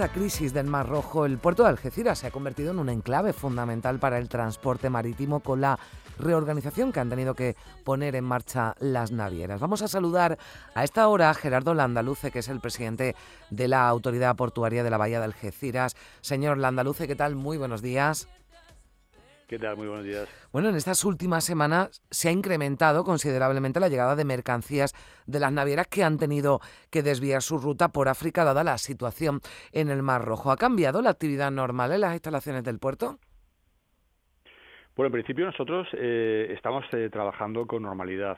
Esta crisis del Mar Rojo, el puerto de Algeciras se ha convertido en un enclave fundamental para el transporte marítimo con la reorganización que han tenido que poner en marcha las navieras. Vamos a saludar a esta hora a Gerardo Landaluce, que es el presidente de la Autoridad Portuaria de la Bahía de Algeciras. Señor Landaluce, ¿qué tal? Muy buenos días. ¿Qué tal? Muy buenos días. Bueno, en estas últimas semanas se ha incrementado considerablemente la llegada de mercancías de las navieras que han tenido que desviar su ruta por África dada la situación en el Mar Rojo. ¿Ha cambiado la actividad normal en las instalaciones del puerto? Bueno, en principio nosotros eh, estamos eh, trabajando con normalidad.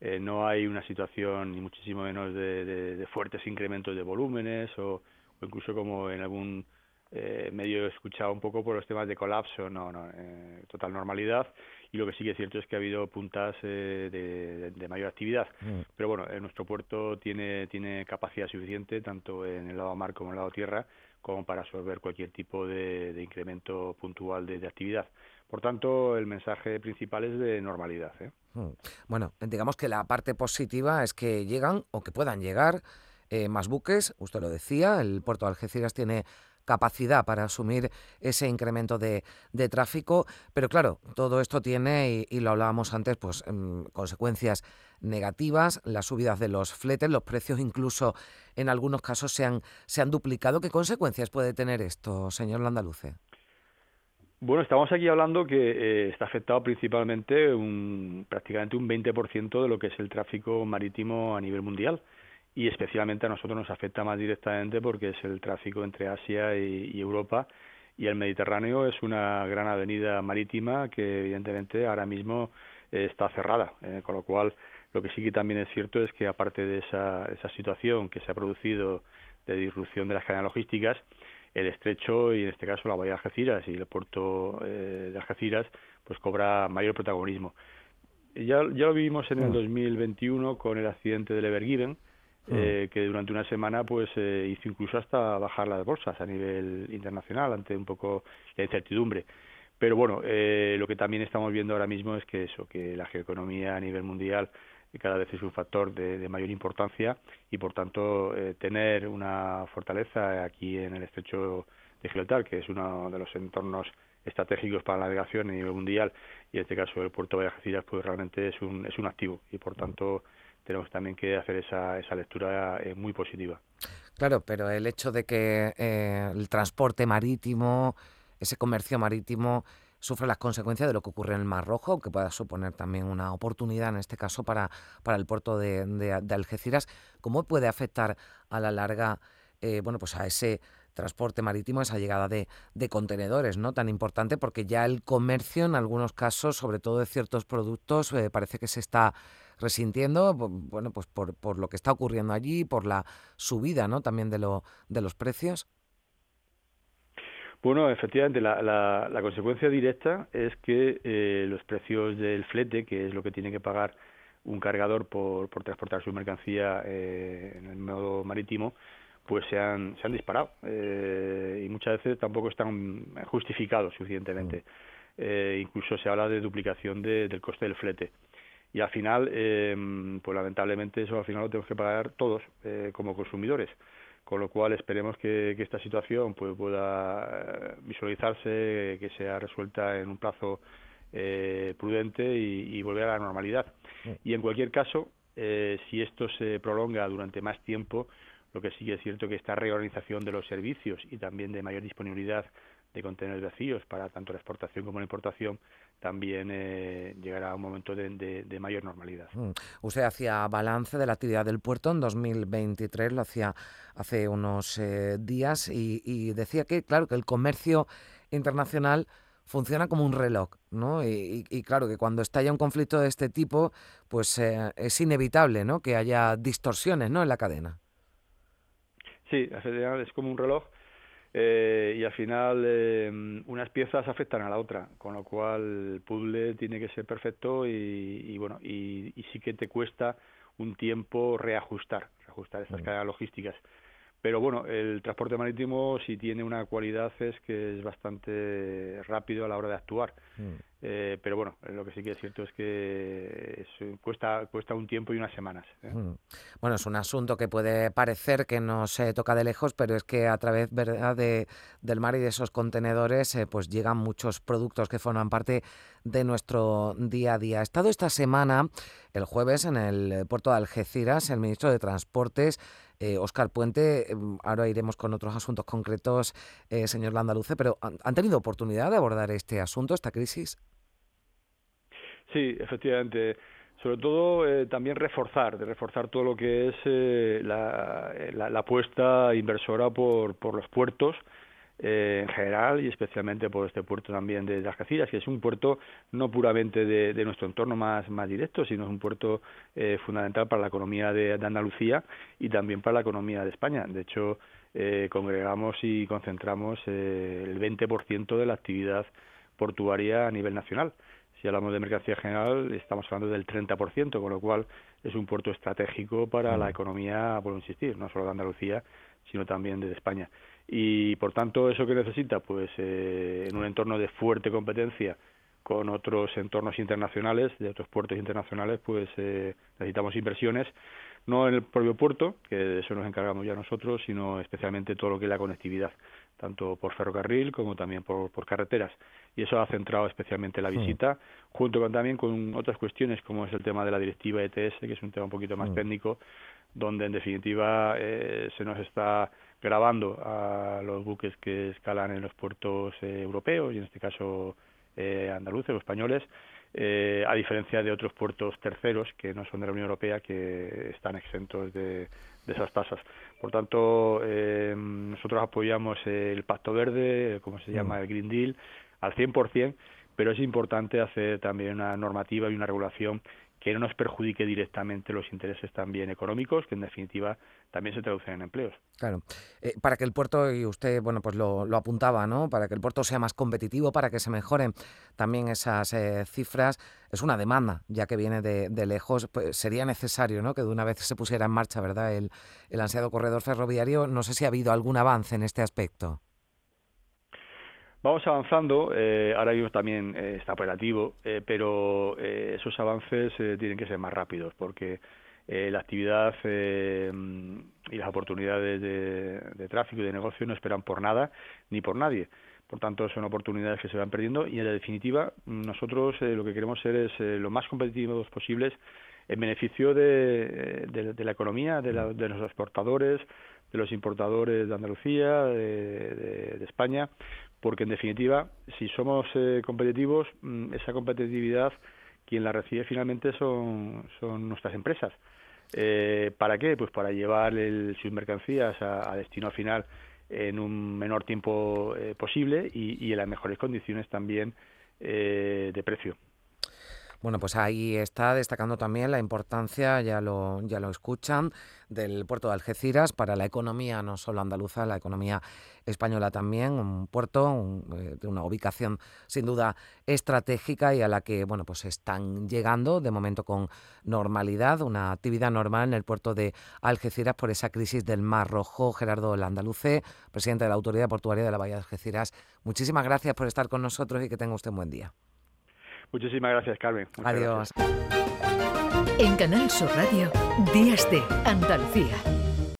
Eh, no hay una situación, ni muchísimo menos, de, fuertes incrementos de volúmenes o incluso como en algún eh, medio escuchado un poco por los temas de colapso, no, no, eh, total normalidad. Y lo que sí que es cierto es que ha habido puntas eh, de, mayor actividad. Mm. Pero bueno, nuestro puerto tiene, tiene capacidad suficiente, tanto en el lado mar como en el lado tierra, como para absorber cualquier tipo de, incremento puntual de, actividad. Por tanto, el mensaje principal es de normalidad. ¿eh? Mm. Bueno, digamos que la parte positiva es que llegan o que puedan llegar más buques, usted lo decía, el puerto de Algeciras tiene capacidad para asumir ese incremento de, tráfico. Pero claro, todo esto tiene, y, lo hablábamos antes, pues em, consecuencias negativas, las subidas de los fletes, los precios incluso en algunos casos se han, se han duplicado. ¿Qué consecuencias puede tener esto, señor Landaluce? Bueno, estamos aquí hablando que eh, está afectado principalmente un, prácticamente un 20% de lo que es el tráfico marítimo a nivel mundial y especialmente a nosotros nos afecta más directamente porque es el tráfico entre Asia y, Europa y el Mediterráneo es una gran avenida marítima que evidentemente ahora mismo eh, está cerrada, eh, con lo cual lo que sí que también es cierto es que aparte de esa, esa situación que se ha producido de disrupción de las cadenas logísticas, el estrecho y en este caso la bahía de Algeciras y el puerto eh, de Algeciras pues cobra mayor protagonismo. Ya, ya lo vivimos en el 2021 mm. con el accidente del Evergiven. Eh, que durante una semana pues eh, hizo incluso hasta bajar las bolsas a nivel internacional ante un poco la incertidumbre. Pero bueno, eh, lo que también estamos viendo ahora mismo es que eso, que la geoeconomía a nivel mundial cada vez es un factor de, de mayor importancia y por tanto eh, tener una fortaleza aquí en el estrecho de Gibraltar, que es uno de los entornos estratégicos para la navegación a nivel mundial y en este caso el puerto de Algeciras pues realmente es un, es un activo y por tanto tenemos también que hacer esa, esa lectura eh, muy positiva. Claro, pero el hecho de que eh, el transporte marítimo, ese comercio marítimo, sufre las consecuencias de lo que ocurre en el Mar Rojo, que pueda suponer también una oportunidad en este caso para, para el puerto de, de, Algeciras, ¿cómo puede afectar a la larga eh, bueno, pues a ese transporte marítimo, esa llegada de, de, contenedores, ¿no? Tan importante porque ya el comercio en algunos casos, sobre todo de ciertos productos, parece que se está resintiendo, bueno, pues por, por lo que está ocurriendo allí, por la subida, ¿no? También de, lo, de los precios. Bueno, efectivamente, la, la, consecuencia directa es que eh, los precios del flete, que es lo que tiene que pagar un cargador por, por transportar su mercancía eh, en el modo marítimo, pues se han, se han disparado eh, y muchas veces tampoco están justificados suficientemente. Mm. incluso se habla de duplicación del coste del flete y al final, eh, pues lamentablemente eso al final lo tenemos que pagar todos eh, como consumidores. Con lo cual esperemos que, esta situación pues, pueda eh, visualizarse, que sea resuelta en un plazo eh, prudente y, volver a la normalidad. Y en cualquier caso, eh, si esto se prolonga durante más tiempo, lo que sí es cierto que esta reorganización de los servicios y también de mayor disponibilidad de contenedores vacíos para tanto la exportación como la importación también eh, llegará un momento de, mayor normalidad. Mm. Usted hacía balance de la actividad del puerto en 2023, lo hacía hace unos eh, días y, decía que, claro, que el comercio internacional funciona como un reloj, ¿no? Y, claro, que cuando estalla un conflicto de este tipo, pues eh, es inevitable, ¿no? Que haya distorsiones, ¿no? En la cadena. Sí, es como un reloj eh, y al final eh, unas piezas afectan a la otra, con lo cual el puzzle tiene que ser perfecto y, bueno, y, sí que te cuesta un tiempo reajustar, reajustar estas cadenas logísticas. Pero bueno, el transporte marítimo si tiene una cualidad es que es bastante rápido a la hora de actuar. Mm. Eh, pero bueno, lo que sí que es cierto es que cuesta, cuesta un tiempo y unas semanas. ¿eh? Mm. Bueno, es un asunto que puede parecer que no se toca de lejos, pero es que a través ¿verdad? De, del mar y de esos contenedores eh, pues llegan muchos productos que forman parte de nuestro día a día. Ha estado esta semana, el jueves, en el puerto de Algeciras, el ministro de Transportes, Oscar Puente. Em, ahora iremos con otros asuntos concretos, señor Landaluce, pero ¿han tenido oportunidad de abordar este asunto, esta crisis? Sí, efectivamente. Sobre todo eh, también reforzar, reforzar todo lo que es eh, la, la, apuesta inversora por, por los puertos eh, en general y especialmente por este puerto también de las Algeciras, que es un puerto no puramente de, de, nuestro entorno más, más directo, sino es un puerto fundamental para la economía de, de, Andalucía y también para la economía de España. De hecho, congregamos y concentramos el 20% de la actividad portuaria a nivel nacional. Si hablamos de mercancía general, estamos hablando del 30%, con lo cual es un puerto estratégico para la mm. economía, por insistir, no solo de Andalucía, sino también de España. Y por tanto, ¿eso que necesita? Pues eh, en un entorno de fuerte competencia con otros entornos internacionales, de otros puertos internacionales, pues eh, necesitamos inversiones, no en el propio puerto, que de eso nos encargamos ya nosotros, sino especialmente todo lo que es la conectividad tanto por ferrocarril como también por, por carreteras. Y eso ha centrado especialmente la visita, junto con también con otras cuestiones como es el tema de la directiva ETS, que es un tema un poquito más técnico, donde en definitiva eh, se nos está grabando a los buques que escalan en los puertos eh, europeos y en este caso eh, andaluces o españoles, eh, a diferencia de otros puertos terceros que no son de la Unión Europea que están exentos de, de esas tasas. Por tanto, eh, nosotros apoyamos el Pacto Verde, como se llama mm. el Green Deal, al 100%, pero es importante hacer también una normativa y una regulación que no nos perjudique directamente los intereses también económicos, que en definitiva también se traducen en empleos. Claro. Eh, para que el puerto, y usted bueno pues lo, apuntaba, ¿no? Para que el puerto sea más competitivo, para que se mejoren también esas eh, cifras, es una demanda, ya que viene de, lejos. Pues sería necesario ¿no? que de una vez se pusiera en marcha ¿verdad? El, el ansiado corredor ferroviario. No sé si ha habido algún avance en este aspecto. Vamos avanzando, eh, ahora mismo también eh, está operativo, eh, pero eh, esos avances tienen que ser más rápidos porque la actividad y las oportunidades de, tráfico y de negocio no esperan por nada ni por nadie. Por tanto, son oportunidades que se van perdiendo y en la definitiva nosotros lo que queremos ser es lo más competitivos posibles en beneficio de, la economía, de, de los exportadores, de los importadores de Andalucía, de, España, porque en definitiva, si somos eh, competitivos, mm, esa competitividad quien la recibe finalmente son, son nuestras empresas. Eh, ¿Para qué? Pues para llevar sus mercancías a, destino final en un menor tiempo eh, posible y, y, en las mejores condiciones también de precio. Bueno, pues ahí está destacando también la importancia, ya lo, ya lo escuchan, del puerto de Algeciras para la economía no solo andaluza, la economía española también, un puerto eh, de una ubicación sin duda estratégica y a la que bueno, pues están llegando de momento con normalidad, una actividad normal en el puerto de Algeciras por esa crisis del Mar Rojo. Gerardo Landaluce, presidente de la Autoridad Portuaria de la Bahía de Algeciras, muchísimas gracias por estar con nosotros y que tenga usted un buen día. Muchísimas gracias, Carmen. Adiós. En Canal Sur Radio, Días de Andalucía.